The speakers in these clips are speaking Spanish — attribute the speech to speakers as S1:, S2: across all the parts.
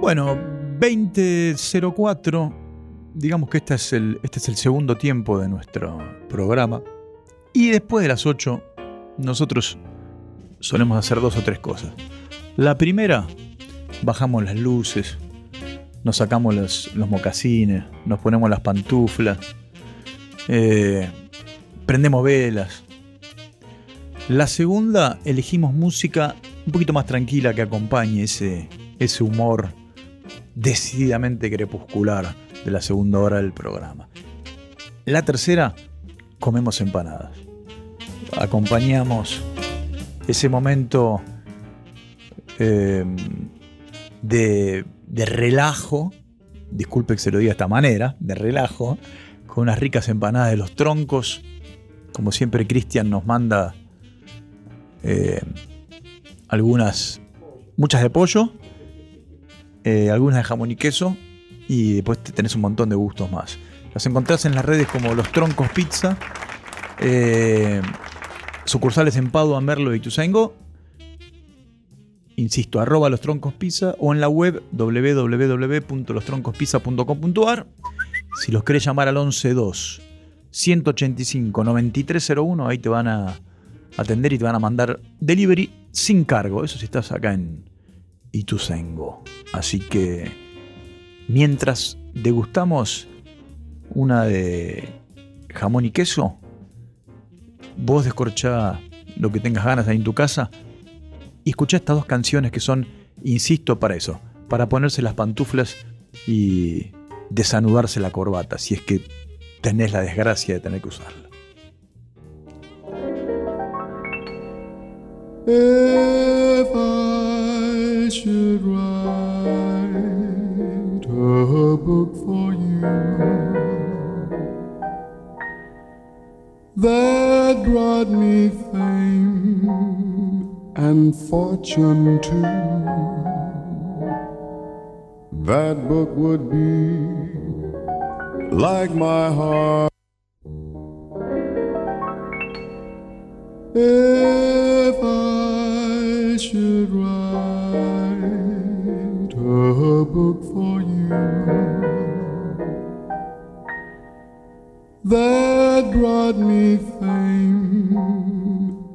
S1: Bueno, 2004, digamos que este es, el, este es el segundo tiempo de nuestro programa. Y después de las 8, nosotros solemos hacer dos o tres cosas. La primera, bajamos las luces, nos sacamos los, mocasines, nos ponemos las pantuflas, eh, prendemos velas. La segunda, elegimos música un poquito más tranquila que acompañe ese, ese humor decididamente crepuscular de la segunda hora del programa. La tercera, comemos empanadas. Acompañamos ese momento eh, de, relajo, disculpe que se lo diga de esta manera, de relajo, con unas ricas empanadas de los troncos. Como siempre, Cristian nos manda eh, algunas, muchas de pollo, eh, algunas de jamón y queso, y después tenés un montón de gustos más. Las encontrás en las redes como Los Troncos Pizza, eh, sucursales en Padua, Merlo y Tuzaingo, insisto, arroba los troncos pizza o en la web www.lostroncospizza.com.ar. Si los querés llamar al 112 185 9301, ahí te van a atender y te van a mandar delivery sin cargo. Eso si estás acá en Ituzaingó. Así que mientras degustamos una de jamón y queso, vos descorchá lo que tengas ganas ahí en tu casa y escuchá estas dos canciones que son, insisto, para eso, para ponerse las pantuflas y desanudarse la corbata, si es que tenés la desgracia de tener que usarla.
S2: I should write a book for you that brought me fame and fortune too, that book would be like my heart. If I should write book for you that brought me fame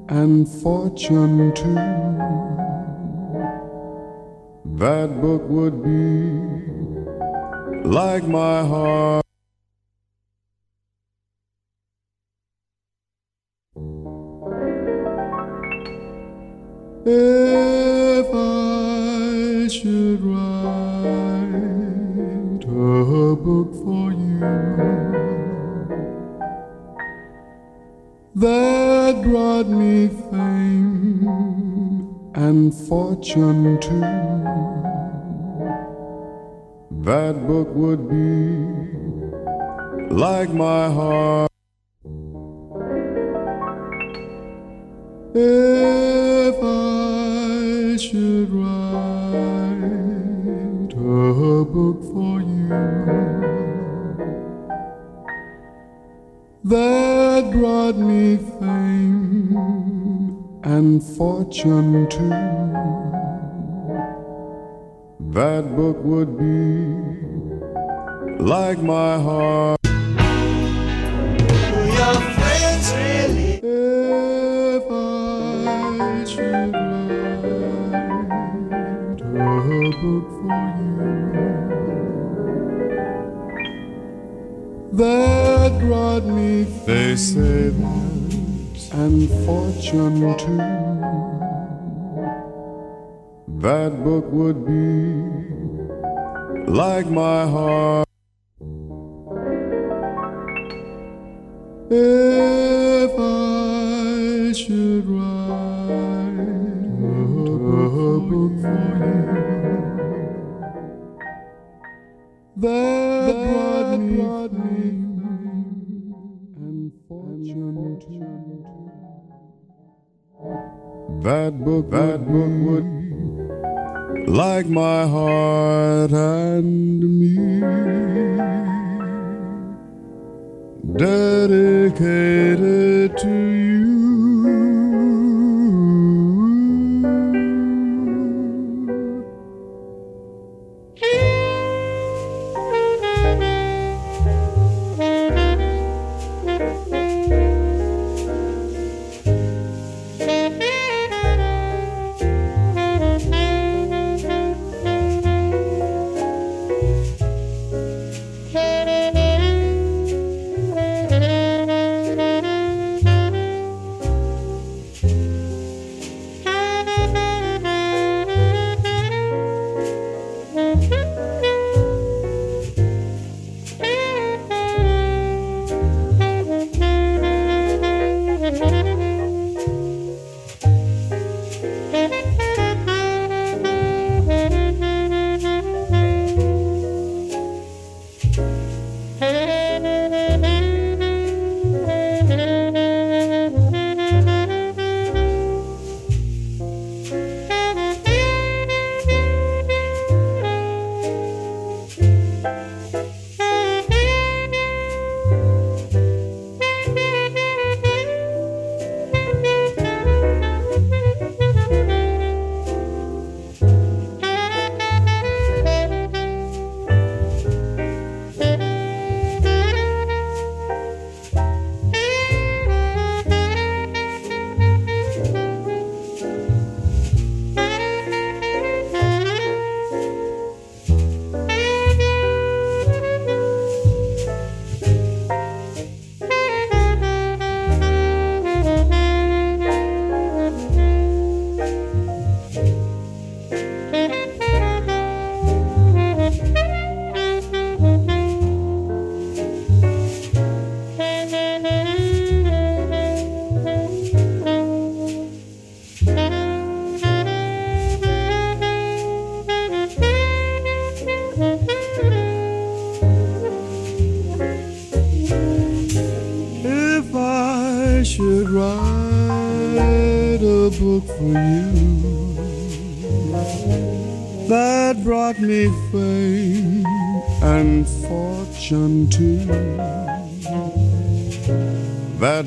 S2: and fortune too, that book would be like my heart. If I should write a book for you that brought me fame and fortune too, that book would be like my heart. If I should brought me fame and fortune too, that book would be like my heart.
S3: Your friends really
S2: If I should write a book for you that brought me they say that and fortune too. That book would be like my heart. If I should write a book for you that That book, that book would like my heart and me dedicated to you.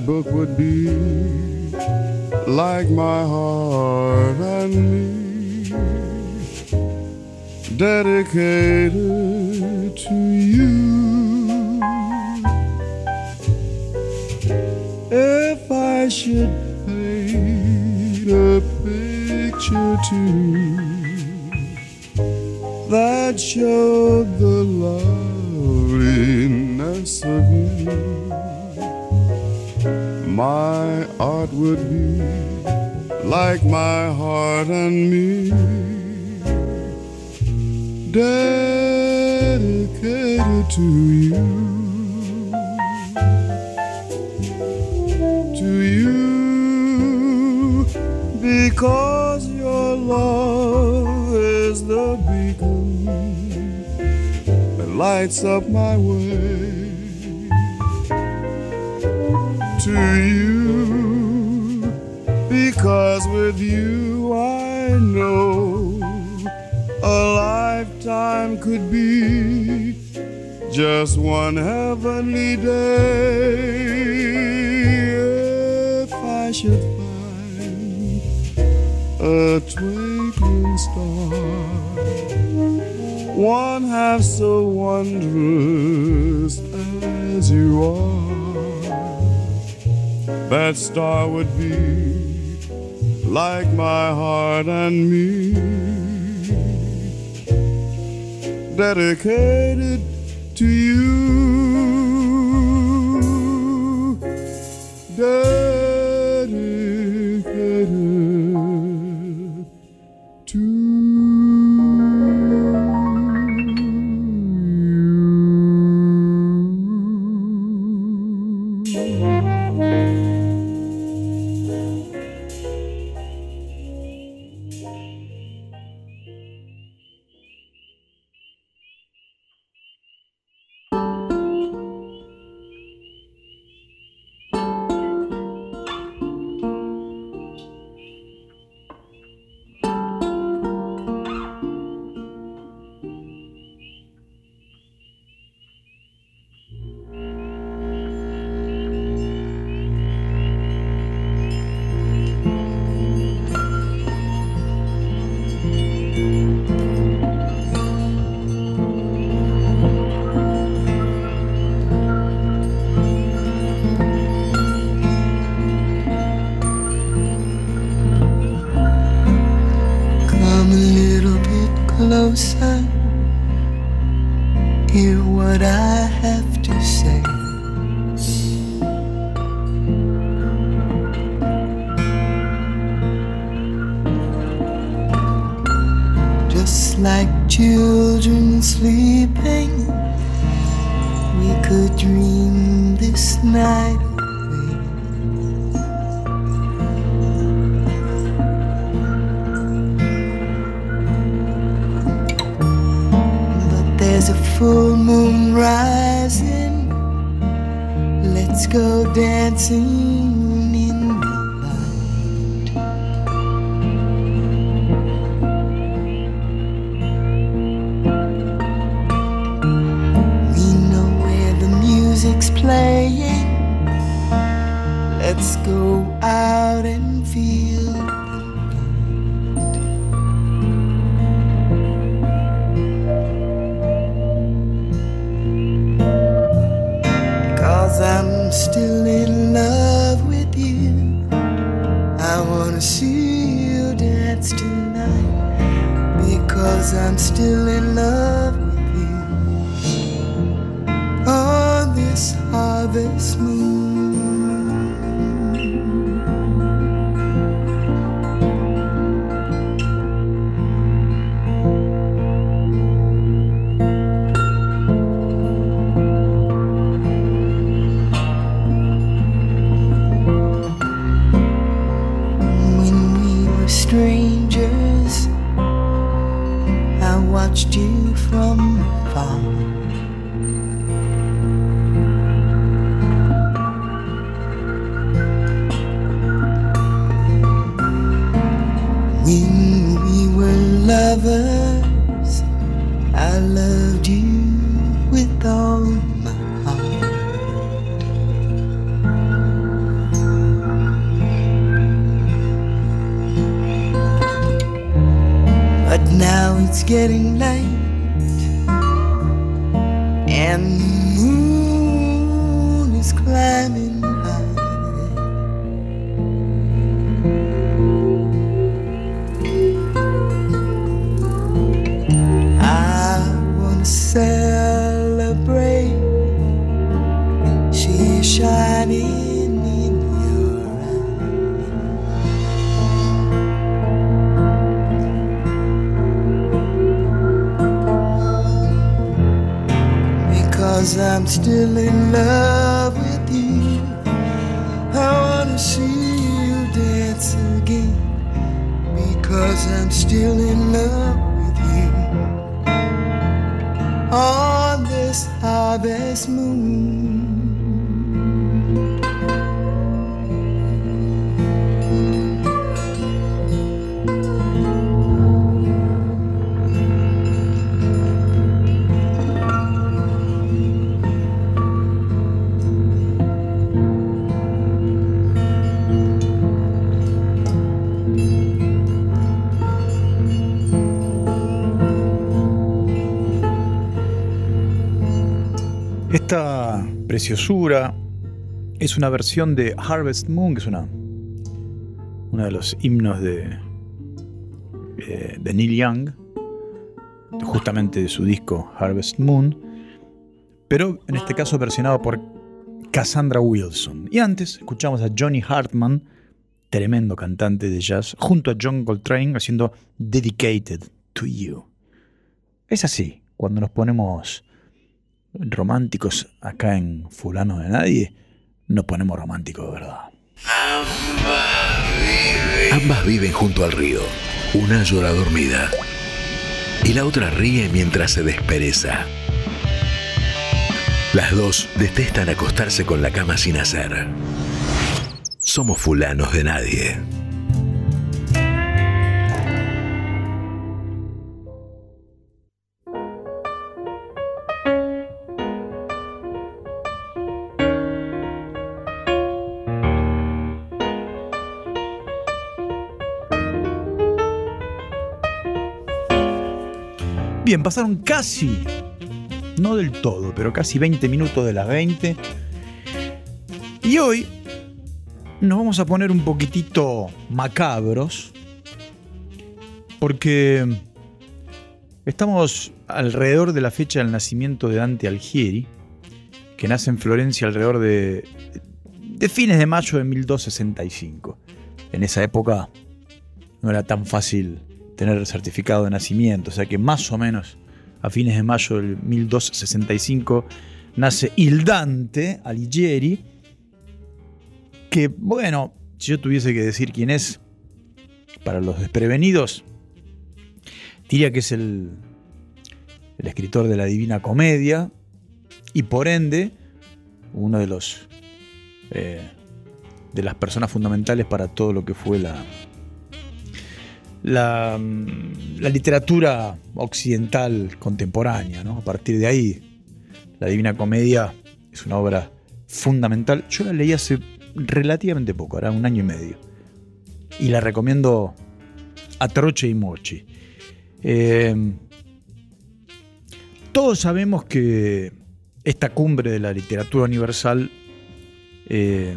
S2: Book would be like my heart and me, dedicated up my way. To you, because with you I know a lifetime could be just one heavenly day. If I should find a twinkling star, one half so wondrous as you are, that star would be like my heart and me, dedicated to you. Dedicated
S4: Hear what I have to say. Just like children sleeping, sing watched you from afar. It's getting late, and still in love with you. I wanna see you dance again. Because I'm still in love
S1: Esta preciosura es una versión de Harvest Moon, que es una, uno de los himnos de, eh, de Neil Young, justamente de su disco Harvest Moon, pero en este caso versionado por Cassandra Wilson. Y antes escuchamos a Johnny Hartman, tremendo cantante de jazz, junto a John Coltrane haciendo Dedicated to You. Es así, cuando nos ponemos románticos acá en Fulano de Nadie, nos ponemos románticos de verdad.
S5: Ambas viven junto al río. Una llora dormida y la otra ríe mientras se despereza. Las dos detestan acostarse con la cama sin hacer. Somos fulanos de nadie.
S1: Pasaron casi, no del todo, pero casi 20 minutos de las 20. Y hoy nos vamos a poner un poquitito macabros, porque estamos alrededor de la fecha del nacimiento de Dante Alighieri, que nace en Florencia alrededor de, de fines de mayo de 1265. En esa época no era tan fácil tener certificado de nacimiento, o sea que más o menos a fines de mayo del 1265 nace Il Dante Alighieri, que bueno, si yo tuviese que decir quién es, para los desprevenidos, diría que es el, el escritor de la Divina Comedia y por ende uno de los eh, de las personas fundamentales para todo lo que fue la, la, literatura occidental contemporánea. ¿no? A partir de ahí, la Divina Comedia es una obra fundamental. Yo la leí hace relativamente poco, era un año y medio. Y la recomiendo a troche y mochi. Eh, todos sabemos que esta cumbre de la literatura universal eh,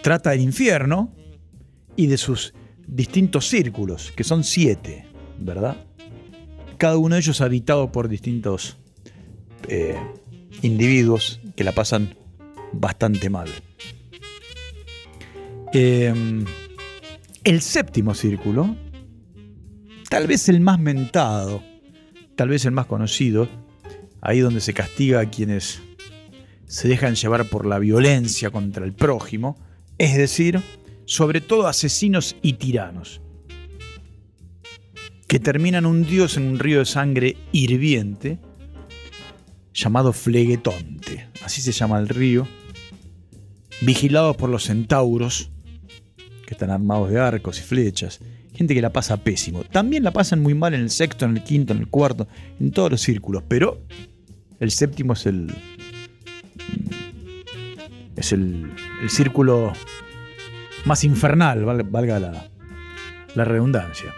S1: trata del infierno y de sus distintos círculos, que son siete, ¿verdad? Cada uno de ellos habitado por distintos eh, individuos que la pasan bastante mal. Eh, el séptimo círculo, tal vez el más mentado, tal vez el más conocido, ahí donde se castiga a quienes se dejan llevar por la violencia contra el prójimo, es decir, sobre todo asesinos y tiranos, que terminan hundidos en un río de sangre hirviente llamado Flegetonte, así se llama el río, vigilados por los centauros, que están armados de arcos y flechas, gente que la pasa pésimo. También la pasan muy mal en el sexto, en el quinto, en el cuarto, en todos los círculos, pero el séptimo es el. es el, el círculo más infernal, val- valga la, redundancia.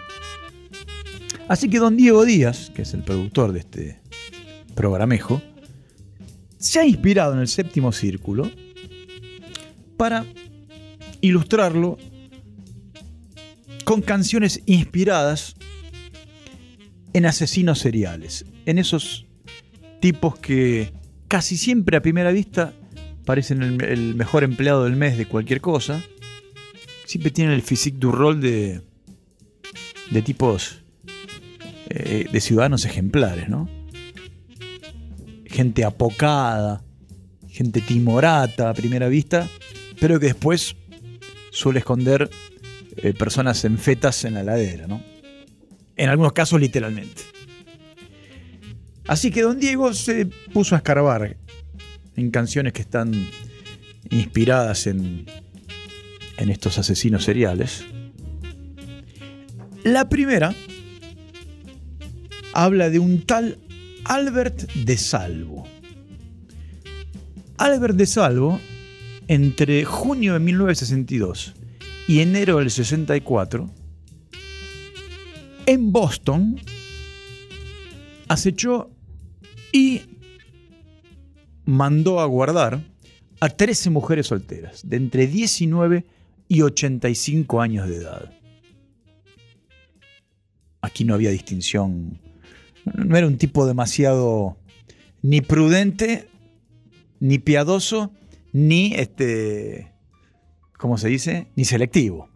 S1: Así que don Diego Díaz, que es el productor de este programejo, se ha inspirado en el séptimo círculo para ilustrarlo con canciones inspiradas en asesinos seriales, en esos tipos que casi siempre a primera vista parecen el mejor empleado del mes de cualquier cosa, siempre tienen el physique du rol de, de tipos eh, de ciudadanos ejemplares, ¿no? Gente apocada, gente timorata a primera vista, pero que después suele esconder eh, personas en fetas en la ladera, ¿no? En algunos casos literalmente. Así que don Diego se puso a escarbar en canciones que están inspiradas en, en estos asesinos seriales. La primera habla de un tal Albert de Salvo. Albert de Salvo, entre junio de 1962 y enero del 64, en Boston, acechó y mandó a guardar a 13 mujeres solteras, de entre 19 y 85 años de edad. Aquí no había distinción. No era un tipo demasiado ni prudente, ni piadoso, ni este. ¿Cómo se dice? Ni selectivo.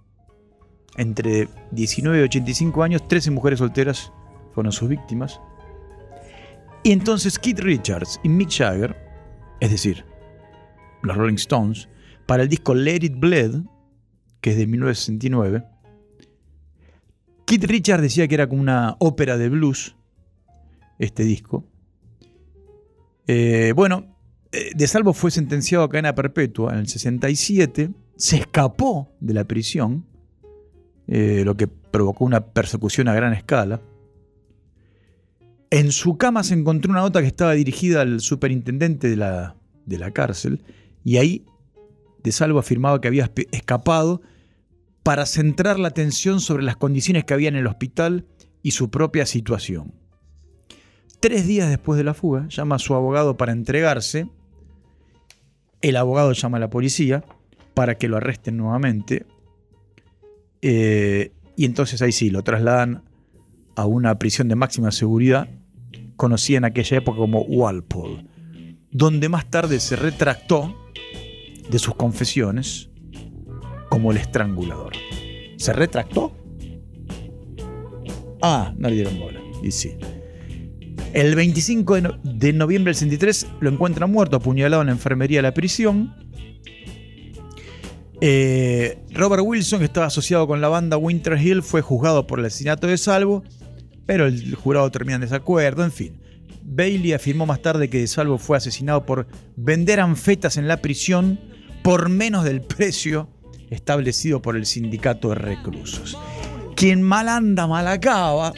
S1: Entre 19 y 85 años, 13 mujeres solteras fueron sus víctimas. Y entonces Keith Richards y Mick Jagger, es decir, los Rolling Stones, para el disco Let It Bleed, que es de 1969, Keith Richards decía que era como una ópera de blues, este disco. Eh, bueno, eh, De Salvo fue sentenciado a cadena perpetua en el 67, se escapó de la prisión, eh, lo que provocó una persecución a gran escala. En su cama se encontró una nota que estaba dirigida al superintendente de la, de la cárcel y ahí De Salvo afirmaba que había escapado para centrar la atención sobre las condiciones que había en el hospital y su propia situación. Tres días después de la fuga, llama a su abogado para entregarse. El abogado llama a la policía para que lo arresten nuevamente. Eh, y entonces ahí sí, lo trasladan a una prisión de máxima seguridad, conocida en aquella época como Walpole, donde más tarde se retractó de sus confesiones como el estrangulador. ¿Se retractó? Ah, no le dieron bola. Y sí. El 25 de, no- de noviembre del 63 lo encuentran muerto, apuñalado en la enfermería de la prisión. Eh, Robert Wilson, que estaba asociado con la banda Winter Hill, fue juzgado por el asesinato de Salvo, pero el jurado termina en desacuerdo, en fin. Bailey afirmó más tarde que Salvo fue asesinado por vender anfetas en la prisión por menos del precio establecido por el sindicato de reclusos. Quien mal anda, mal acaba.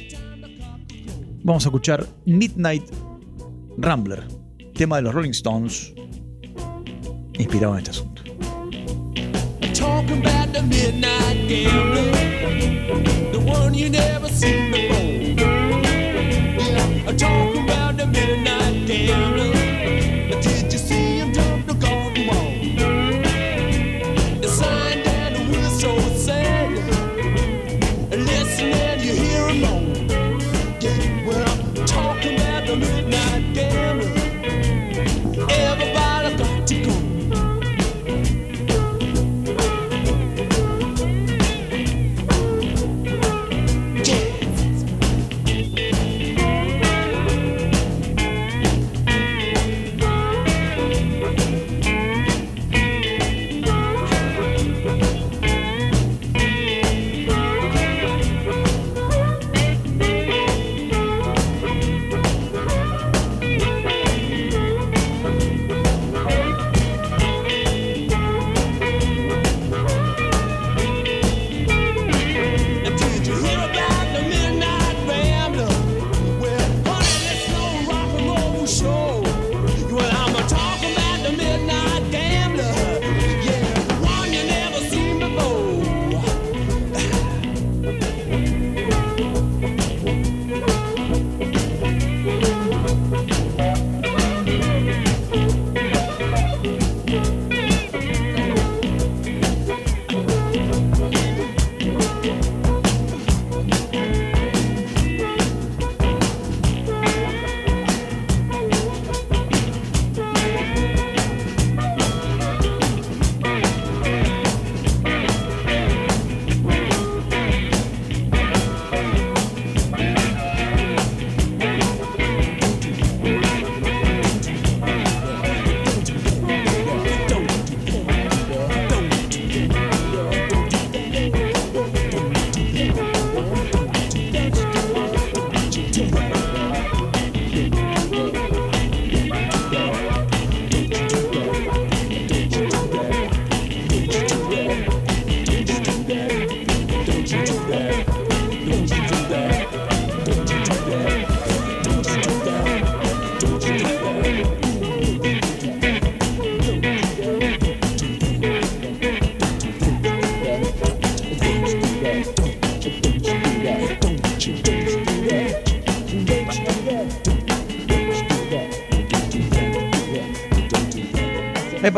S1: Vamos a escuchar Midnight Rambler, tema de los Rolling Stones, inspirado en este asunto.
S3: Talking about the midnight gambler,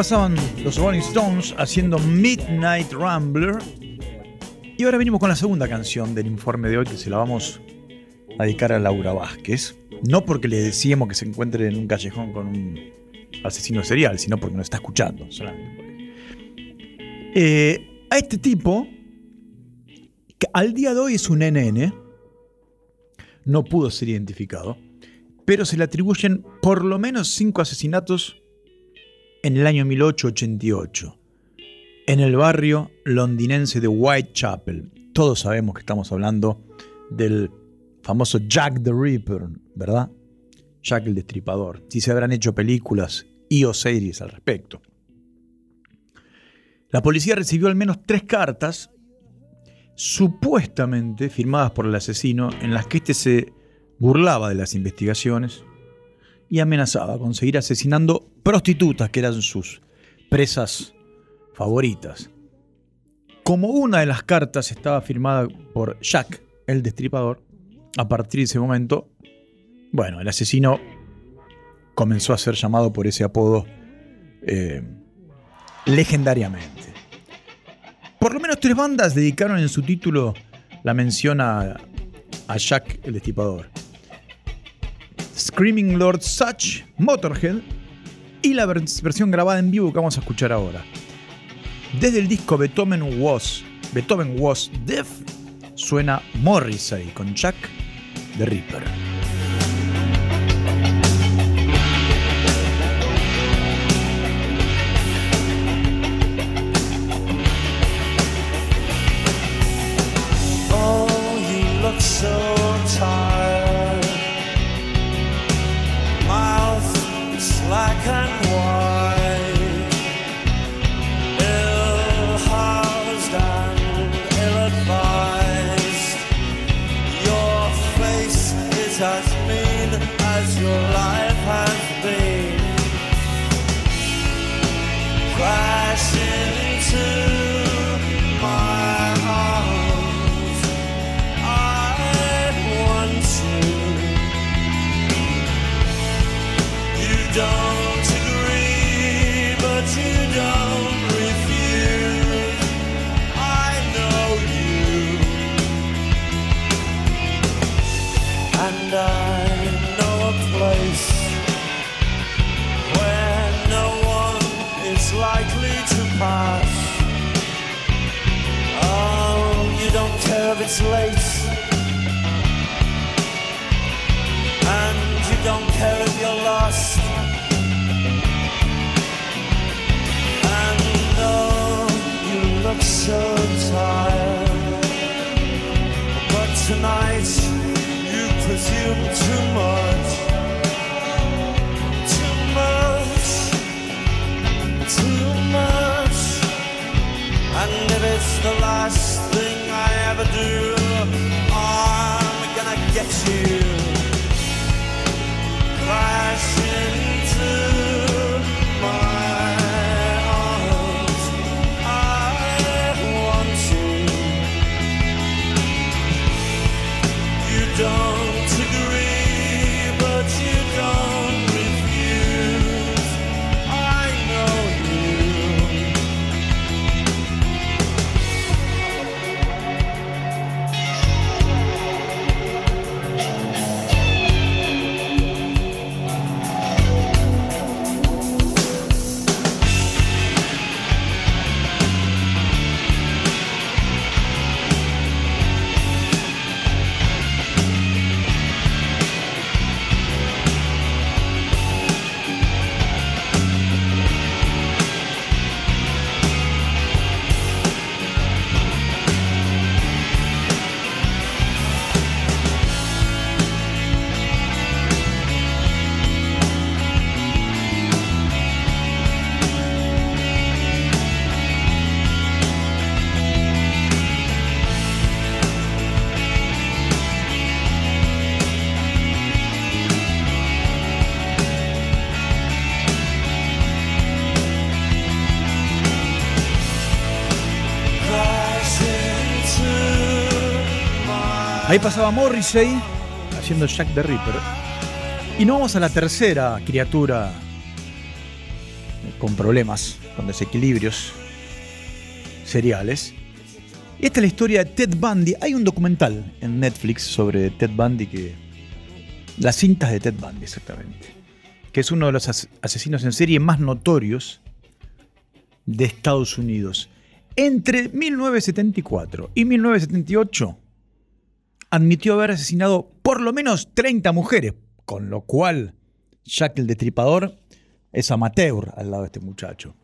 S1: pasaban los Rolling Stones haciendo Midnight Rambler. Y ahora venimos con la segunda canción del informe de hoy que se la vamos a dedicar a Laura Vázquez. No porque le decíamos que se encuentre en un callejón con un asesino serial, sino porque nos está escuchando. Solamente. Eh, a este tipo, que al día de hoy es un NN, no pudo ser identificado, pero se le atribuyen por lo menos cinco asesinatos en el año 1888, en el barrio londinense de Whitechapel. Todos sabemos que estamos hablando del famoso Jack the Ripper, ¿verdad? Jack el Destripador. Si se habrán hecho películas y o series al respecto. La policía recibió al menos tres cartas, supuestamente firmadas por el asesino, en las que éste se burlaba de las investigaciones y amenazaba con seguir asesinando prostitutas que eran sus presas favoritas. Como una de las cartas estaba firmada por Jack, el destripador, a partir de ese momento, bueno, el asesino comenzó a ser llamado por ese apodo eh, legendariamente. Por lo menos tres bandas dedicaron en su título la mención a, a Jack el destripador. Screaming Lord Such, Motorhead y la vers- versión grabada en vivo que vamos a escuchar ahora. Desde el disco Beethoven Was, Beethoven Was Deaf, suena Morrissey con Jack the Ripper.
S6: I'm gonna get you. Crash into my arms. I want to. You don't
S1: Ahí pasaba Morrissey haciendo Jack the Ripper. Y nos vamos a la tercera criatura con problemas, con desequilibrios seriales. Esta es la historia de Ted Bundy. Hay un documental en Netflix sobre Ted Bundy que... Las cintas de Ted Bundy, exactamente. Que es uno de los as- asesinos en serie más notorios de Estados Unidos. Entre 1974 y 1978 admitió haber asesinado por lo menos 30 mujeres, con lo cual Jack el Destripador es amateur al lado de este muchacho.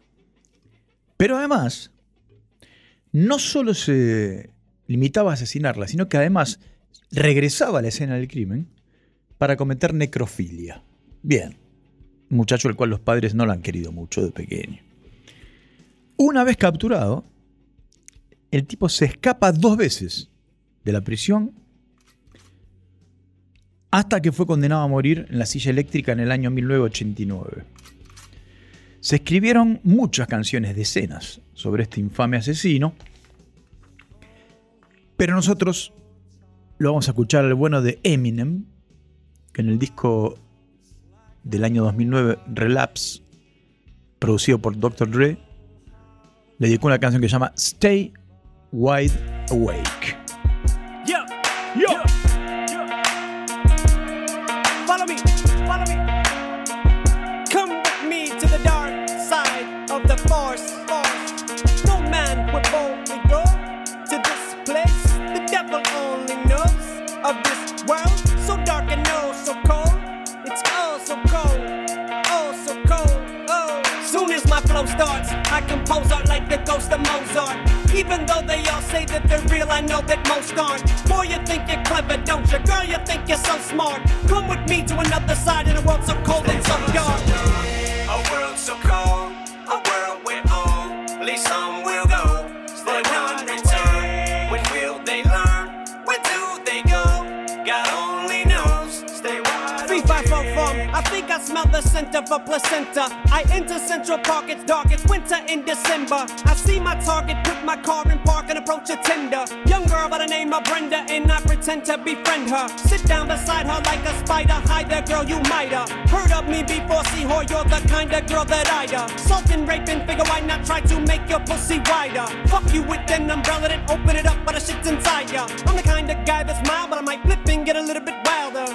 S1: Pero además, no solo se limitaba a asesinarla, sino que además regresaba a la escena del crimen para cometer necrofilia. Bien, muchacho al cual los padres no lo han querido mucho de pequeño. Una vez capturado, el tipo se escapa dos veces de la prisión hasta que fue condenado a morir en la silla eléctrica en el año 1989. Se escribieron muchas canciones de escenas sobre este infame asesino, pero nosotros lo vamos a escuchar al bueno de Eminem, que en el disco del año 2009, Relapse, producido por Dr. Dre, le dedicó una canción que se llama Stay Wide Awake.
S7: Like the Mozart. Even though they all say that they're real, I know that most aren't. Boy, you think you're clever, don't you? Girl, you think you're so smart. Come with me to another side in a world so cold and so dark.
S8: A world so cold, a world where only some
S7: smell the scent of a placenta. I enter Central Park, it's dark, it's winter in December. I see my target, put my car in park and approach a tender. Young girl by the name of Brenda, and I pretend to befriend her. Sit down beside her like a spider. Hi there, girl, you might have heard of me before. See her, you're the kind of girl that I'd uh, Sultan, raping, figure why not try to make your pussy wider? Fuck you with an umbrella, then open it up, but the shit's inside ya. I'm the kind of guy that's mild, but I might flip and get a little bit wilder.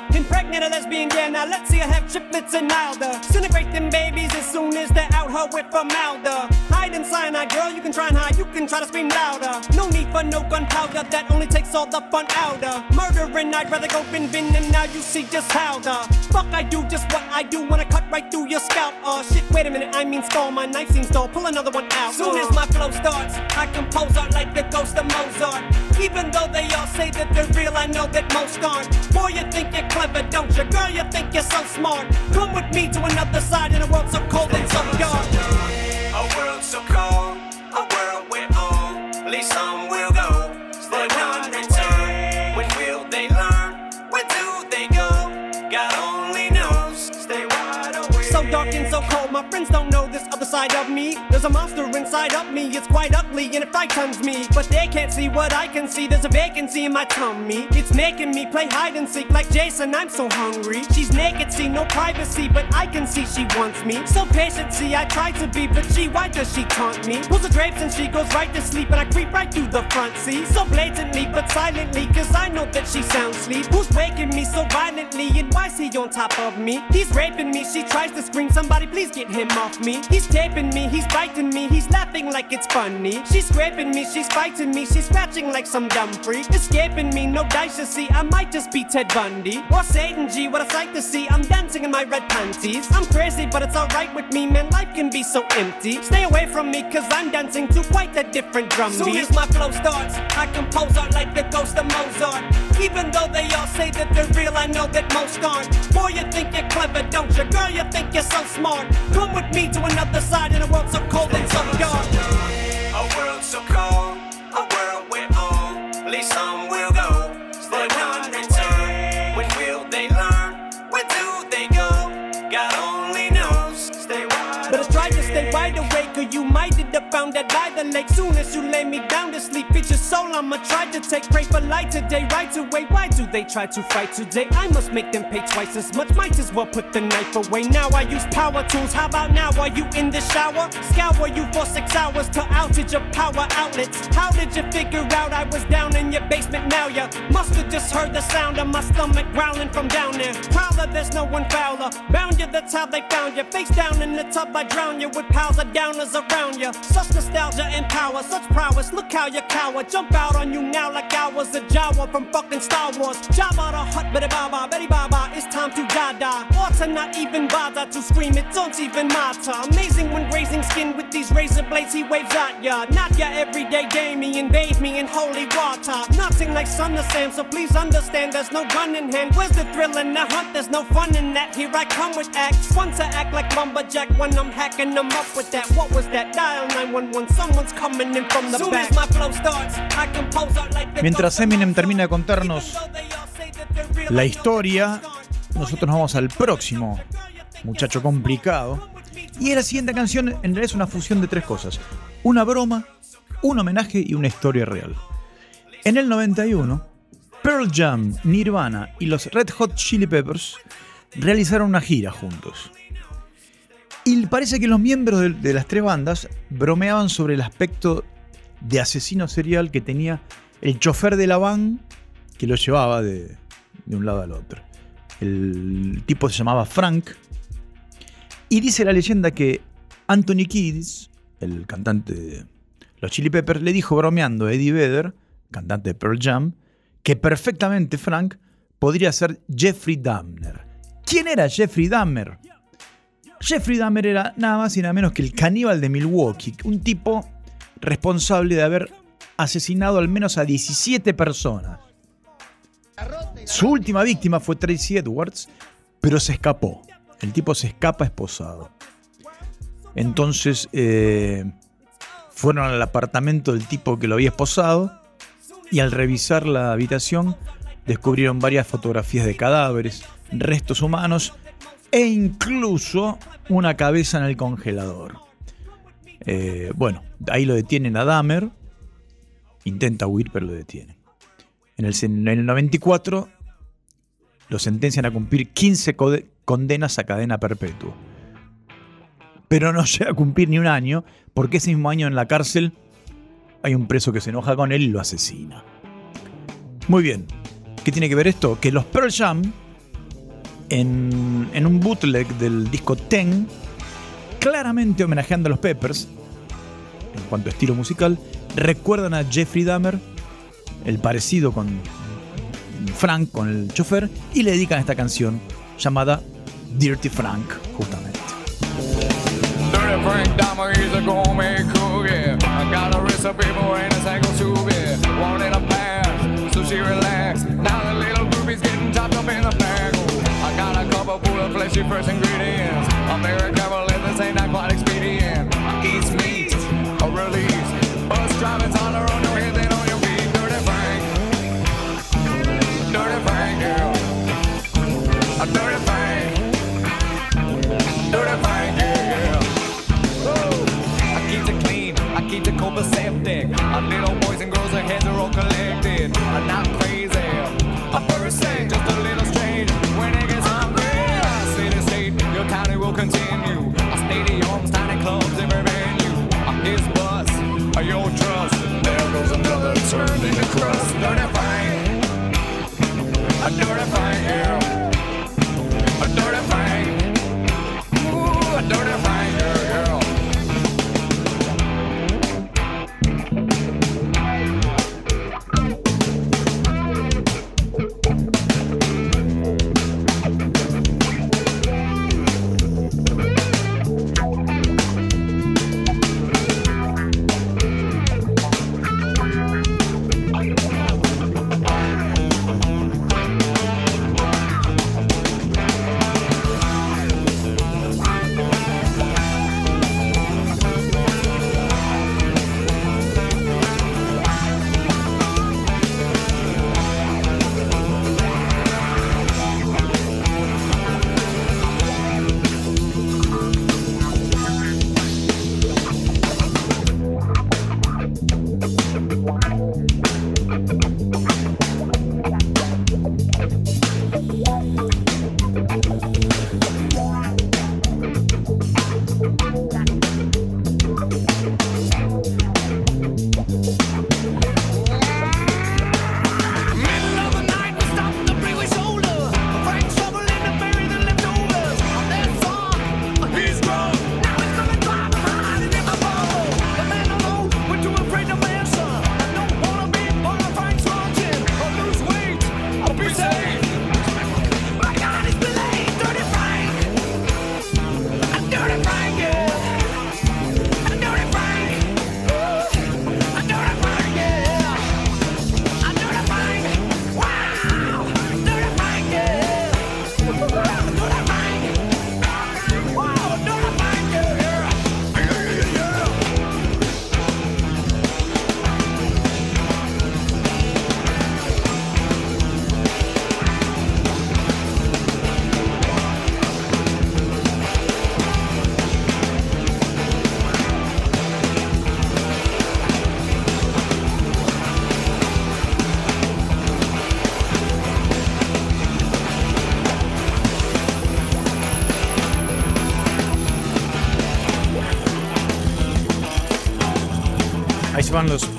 S7: Impregnate a lesbian, yeah, now let's see her have triplets and milder. Disintegrate them babies as soon as they're out her with formaldehyde. Hide in cyanide, ah, girl, you can try and hide, you can try to scream louder. No need for no gunpowder, that only takes all the fun out of murdering. I'd rather go bin bin, and now you see just how the fuck I do just what I do I cut right through your scalp. Oh shit, wait a minute, I mean stall, my knife seems dull, pull another one out. Soon as my flow starts, I compose art like the ghost of Mozart. Even though they all say that they're real, I know that most aren't. Boy, you think you're clever, don't you? Girl, you think you're so smart. Come with me to another side in a world so cold and so dark.
S8: A world so cold, a world where only some will go. When will they learn? Do they go? God only knows. Stay wide awake.
S7: So dark and so cold, my friends don't know this other side of me. There's a monster inside of me, it's quite ugly and it frightens me. But they can't see what I can see, there's a vacancy in my tummy. It's making me play hide and seek like Jason, I'm so hungry. She's naked, see no privacy, but I can see she wants me. So patient, see, I try to be, but she, why does she taunt me? Pulls the drapes and she goes right to sleep, and I creep right through the front seat. So blatantly, but silently, cause I know that she sound sleep. Who's waking me so violently, and why's he on top of me? He's raping me, she tries to scream, somebody please get him off me. He's taping me, he's biting me, he's laughing like it's funny. She's scraping me, she's fighting me, she's scratching like some dumb freak. Escaping me, no dice to see, I might just be Ted Bundy. Or Satan G, what a sight to see, I'm dancing in my red panties. I'm crazy, but it's alright with me, man, life can be so empty. Stay away from me, cause I'm dancing to quite a different drum beat. Soon as my flow starts, I compose art like the ghost of Mozart. Even though they all say that they're real, I know that most aren't. Boy, you think you're clever, don't you? Girl, you think you're so smart. Come with me to another side in a world so cold and so dark.
S8: A world so cold, a world where only some will go. But none return. When will they learn? Where do they go? God only knows. Stay wide
S7: tried to stay wide awake, or you might have found that by the lake. Soon as you lay me down to sleep, it's your soul I'ma try to take. Pray for light today, right away. Why do they try to fight today? I must make them pay twice as much. Might as well put the knife away. Now I use power tools. How about now? Are you in the shower? Scour you for six hours to outage your power outlets. How did you figure out I was down in your basement? Now you must have just heard the sound of my stomach growling from down there. Prowler, there's no one fouler. Bound you, that's how they found you. Face down in the tub, I drown you with piles of downers around you. Such nostalgia and power, such prowess. Look how you cower. Jump out on you now like I was a Jawa from fucking Star Wars. Jabba the Hutt, Betty Baba, Betty Baba. It's time to die die. Or to not even bother to scream, it don't even matter. Amazing when grazing skin with these razor blades he waves at ya. Not your everyday Damien. he invade me in holy water. Nothing like Son of Sam, so please understand there's no gun in hand. Where's the thrill in the hunt? There's no fun in that. Here I come with acts. One to act like lumberjack when I'm hacking them up with that. What was that? Dial 911, someone's coming in from the
S3: Soon
S7: back.
S3: as
S7: my flow starts, I compose art like the
S1: Mientras Eminem termina de contarnos la historia, nosotros nos vamos al próximo muchacho complicado. Y la siguiente canción en realidad es una fusión de tres cosas. Una broma, un homenaje y una historia real. En el 91, Pearl Jam, Nirvana y los Red Hot Chili Peppers realizaron una gira juntos. Y parece que los miembros de, las tres bandas bromeaban sobre el aspecto de asesino serial que tenía el chofer de la van que lo llevaba de, de un lado al otro. El tipo se llamaba Frank. Y dice la leyenda que Anthony Kiddis, el cantante de los Chili Peppers, le dijo bromeando a Eddie Vedder, cantante de Pearl Jam, que perfectamente Frank podría ser Jeffrey Dahmer. ¿Quién era Jeffrey Dahmer? Jeffrey Dahmer era nada más y nada menos que el caníbal de Milwaukee, un tipo responsable de haber asesinado al menos a 17 personas. Su última víctima fue Tracy Edwards, pero se escapó. El tipo se escapa esposado. Entonces eh, fueron al apartamento del tipo que lo había esposado y al revisar la habitación descubrieron varias fotografías de cadáveres, restos humanos e incluso una cabeza en el congelador. Eh, bueno, ahí lo detienen a Dahmer. Intenta huir, pero lo detienen. En el, en el 94 lo sentencian a cumplir 15 code- condenas a cadena perpetua. Pero no llega a cumplir ni un año, porque ese mismo año en la cárcel hay un preso que se enoja con él y lo asesina. Muy bien. ¿Qué tiene que ver esto? Que los Pearl Jam, en, en un bootleg del disco Ten, claramente homenajeando a los Peppers, en cuanto a estilo musical, recuerdan a Jeffrey Dahmer, el parecido con Frank, con el chofer, y le dedican esta canción llamada Dirty Frank, justamente.
S9: Dirty Frank Dahmer, he's a gourmet cook, yeah. I got a recipe for any single soup, yeah. Wanted a pass, so she relaxed. Now the little groupie's getting chopped up in. Oh, I a full of fleshy fresh ingredients. I'm very careful if this ain't not quite expedient. Eats meat, a release. Bus driving's on the road, no hitting on your feet. Dirty Frank. Dirty Frank, yeah. A dirty Frank. Dirty Frank, yeah. I keep it clean, I keep the copa septic. Our little boys and girls, their heads are all collected. I'm not crazy, a person, just a little in the crust. Dirty Frank, a dirty Frank, yeah. A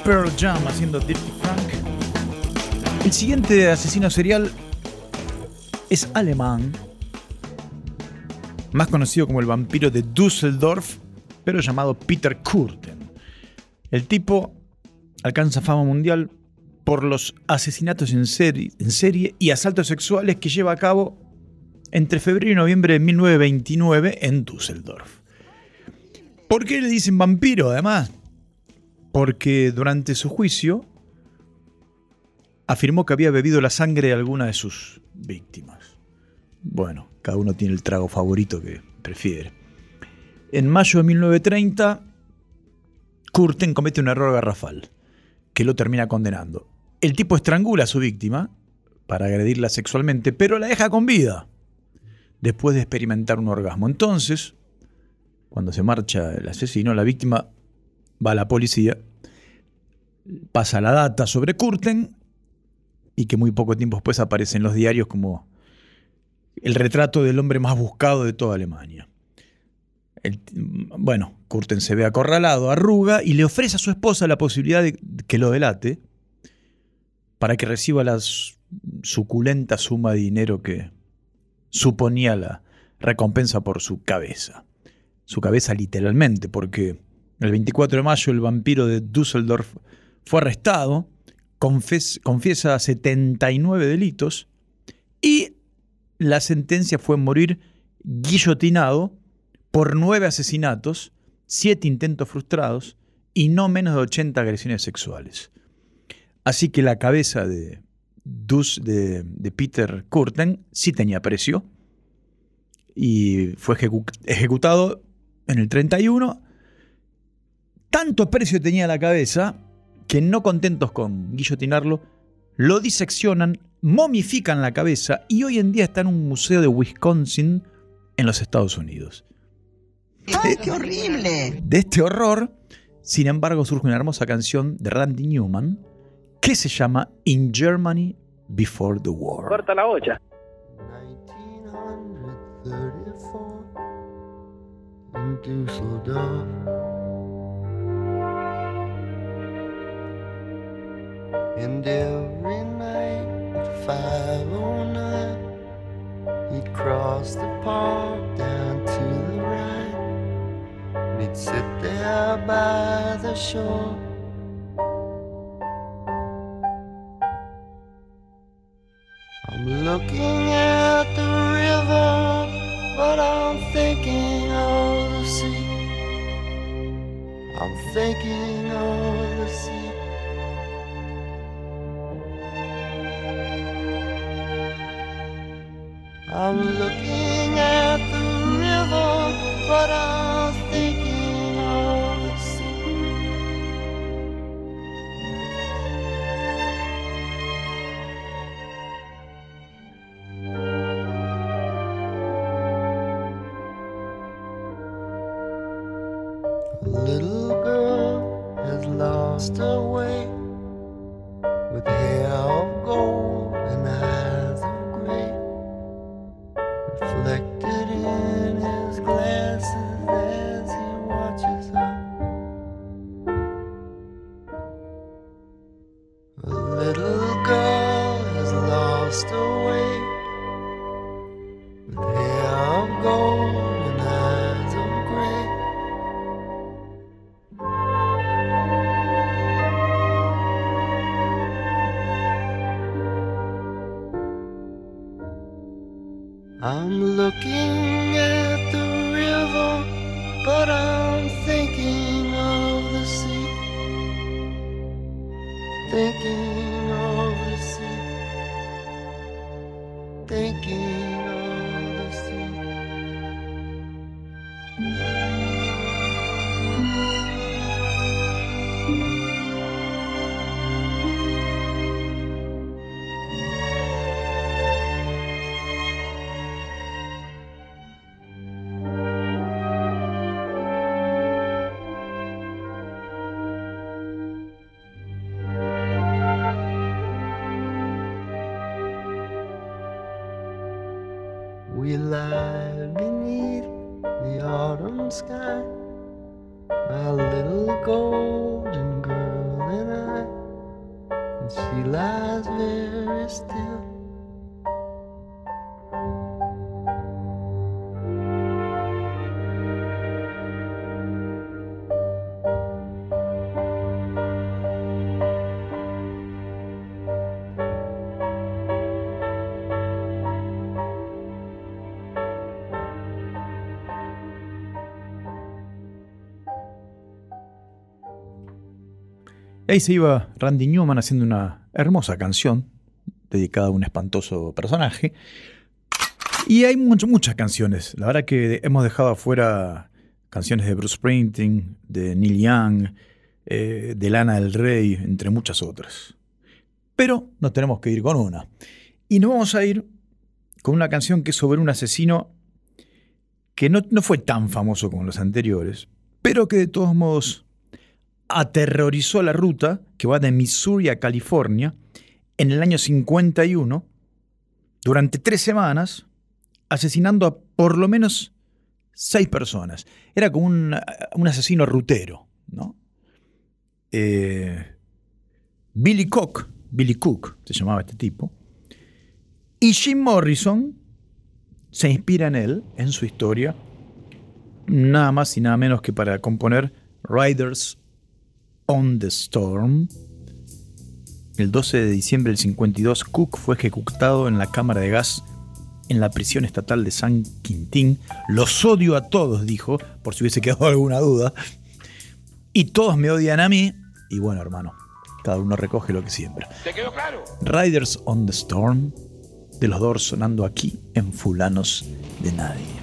S1: Pearl Jam haciendo Dirty Frank. El siguiente asesino serial es alemán, más conocido como el vampiro de Düsseldorf, pero llamado Peter Kurten. El tipo alcanza fama mundial por los asesinatos en serie, en serie y asaltos sexuales que lleva a cabo entre febrero y noviembre de 1929 en Düsseldorf. ¿Por qué le dicen vampiro además? Porque durante su juicio afirmó que había bebido la sangre de alguna de sus víctimas. Bueno, cada uno tiene el trago favorito que prefiere. En mayo de 1930, Curten comete un error garrafal, que lo termina condenando. El tipo estrangula a su víctima para agredirla sexualmente, pero la deja con vida, después de experimentar un orgasmo. Entonces, cuando se marcha el asesino, la víctima va la policía, pasa la data sobre Curten y que muy poco tiempo después aparece en los diarios como el retrato del hombre más buscado de toda Alemania. Bueno, Curten se ve acorralado, arruga y le ofrece a su esposa la posibilidad de que lo delate para que reciba la suculenta suma de dinero que suponía la recompensa por su cabeza. Su cabeza literalmente, porque el 24 de mayo el vampiro de Düsseldorf fue arrestado confiesa 79 delitos y la sentencia fue morir guillotinado por nueve asesinatos, siete intentos frustrados y no menos de 80 agresiones sexuales. Así que la cabeza de, de, de Peter Kurten sí tenía precio y fue ejecu- ejecutado en el 31. Tanto precio tenía la cabeza que no contentos con guillotinarlo, lo diseccionan, momifican la cabeza y hoy en día está en un museo de Wisconsin en los Estados Unidos.
S10: ¡Ay, qué horrible!
S1: De este horror, sin embargo, surge una hermosa canción de Randy Newman que se llama In Germany Before the War.
S11: Corta la olla.
S4: 1934 in Dusseldorf. And every night at 509, he'd cross the park down to the right. And he'd sit there by the shore. I'm looking at the river, but I'm thinking of the sea. I'm thinking I'm looking at the river, but I'm beneath the autumn sky, my little golden girl when I and she lies very still.
S1: Ahí se iba Randy Newman haciendo una hermosa canción dedicada a un espantoso personaje. Y hay muchas canciones. La verdad que hemos dejado afuera canciones de Bruce Springsteen, de Neil Young, eh, de Lana del Rey, entre muchas otras. Pero nos tenemos que ir con una. Y nos vamos a ir con una canción que es sobre un asesino que no, no fue tan famoso como los anteriores, pero que de todos modos aterrorizó la ruta que va de Missouri a California en el año 51 durante tres semanas, asesinando a por lo menos seis personas. Era como un, un asesino rutero, ¿no? Eh, Billy Cook, Billy Cook se llamaba este tipo, y Jim Morrison se inspira en él, en su historia, nada más y nada menos que para componer Riders on the Storm. El 12 de diciembre del 52, Cook fue ejecutado en la cámara de gas en la prisión estatal de San Quintín. Los odio a todos, dijo, por si hubiese quedado alguna duda. Y todos me odian a mí. Y bueno, hermano, cada uno recoge lo que siembra.
S12: ¿Te quedó claro?
S1: Riders on the Storm, de los Doors sonando aquí en Fulanos de Nadie.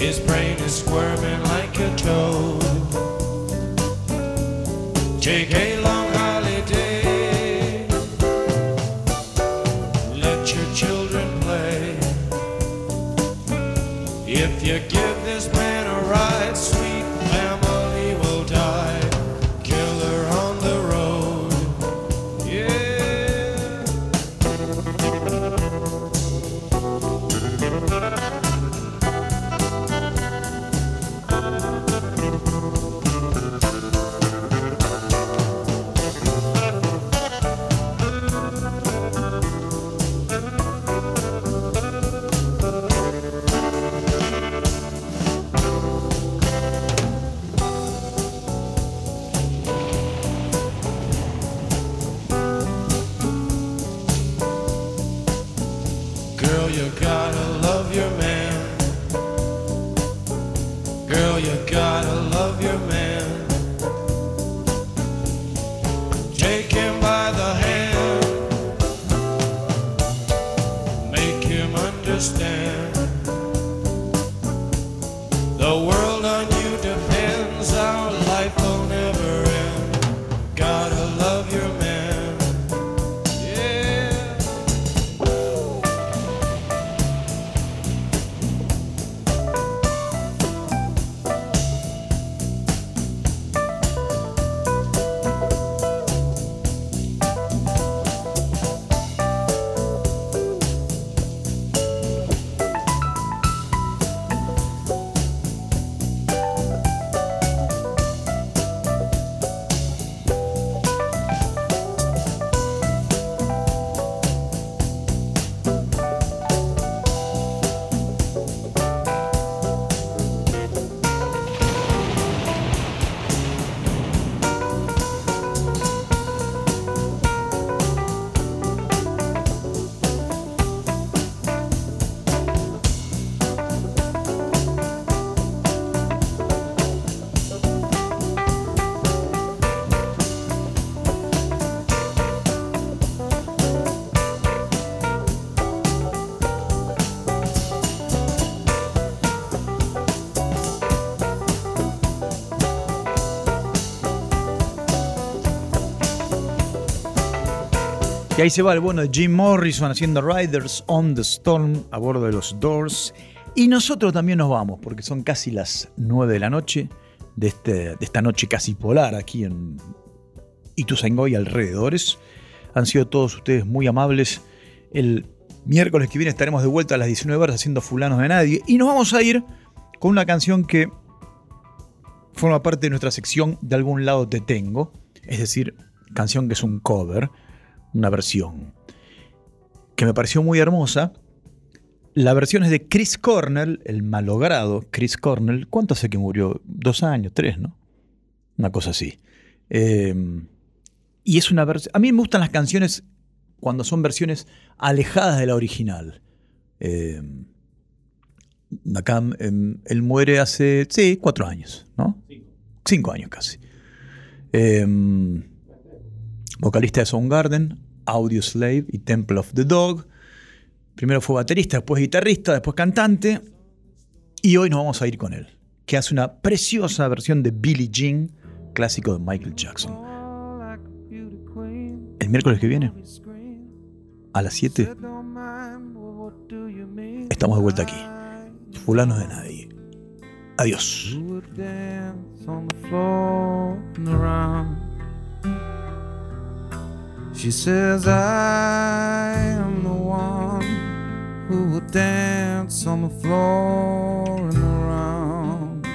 S6: His brain is squirming like a toad. Take a long holiday. Let your children play. If you
S1: Y ahí se va el bueno de Jim Morrison haciendo Riders on the Storm a bordo de los Doors. Y nosotros también nos vamos, porque son casi las 9 de la noche de, este, de esta noche casi polar aquí en Ituzaingó y alrededores. Han sido todos ustedes muy amables. El miércoles que viene estaremos de vuelta a las 19 horas haciendo Fulanos de Nadie. Y nos vamos a ir con una canción que forma parte de nuestra sección De algún lado te tengo. Es decir, canción que es un cover, una versión. Que me pareció muy hermosa. La versión es de Chris Cornell, el malogrado Chris Cornell. ¿Cuánto hace que murió? Dos años, tres, ¿no? Una cosa así. Eh, y es una versión. A mí me gustan las canciones cuando son versiones alejadas de la original. Eh, acá eh, él muere hace, sí, cuatro años, ¿no? Cinco años casi. Eh, vocalista de Soundgarden, Audio Slave y Temple of the Dog. Primero fue baterista, después guitarrista, después cantante. Y hoy nos vamos a ir con él, que hace una preciosa versión de Billie Jean, clásico de Michael Jackson. El miércoles que viene, a las 7, estamos de vuelta aquí. Fulanos de nadie. Adiós.
S13: She says, I am the one who will dance on the floor and around.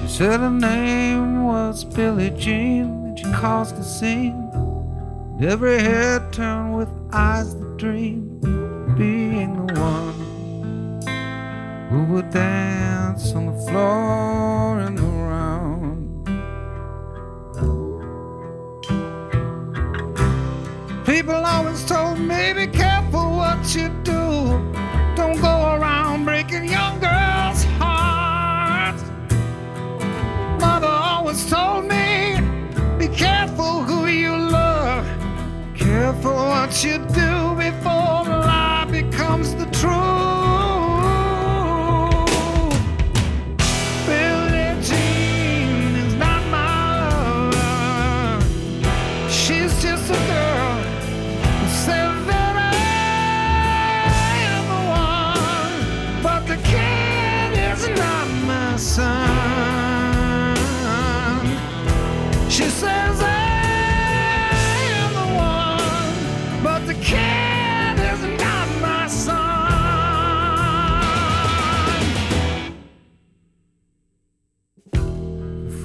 S13: She said her name was Billie Jean, and she caused a scene. And every head turned with eyes that dream, being the one who would dance on the floor and around. People always told me, be careful what you do. Don't go around breaking young girls' hearts. Mother always told me, be careful who you love. Careful what you do before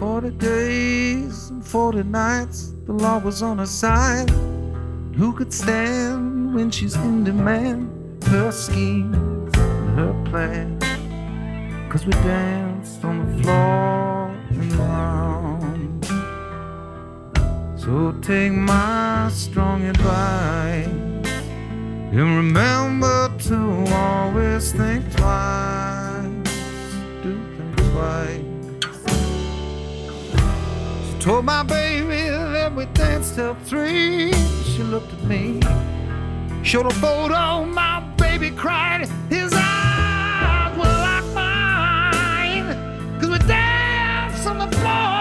S13: Forty days and forty nights, the law was on her side. Who could stand when she's in demand? Her schemes and her plans. Cause we danced on the floor and around. So take my strong advice and remember to always think twice. Told my baby that we danced till three. She looked at me, showed a photo. My baby cried. His eyes were like mine, cause we danced on the floor.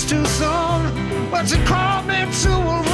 S13: it's too soon, but you called me to a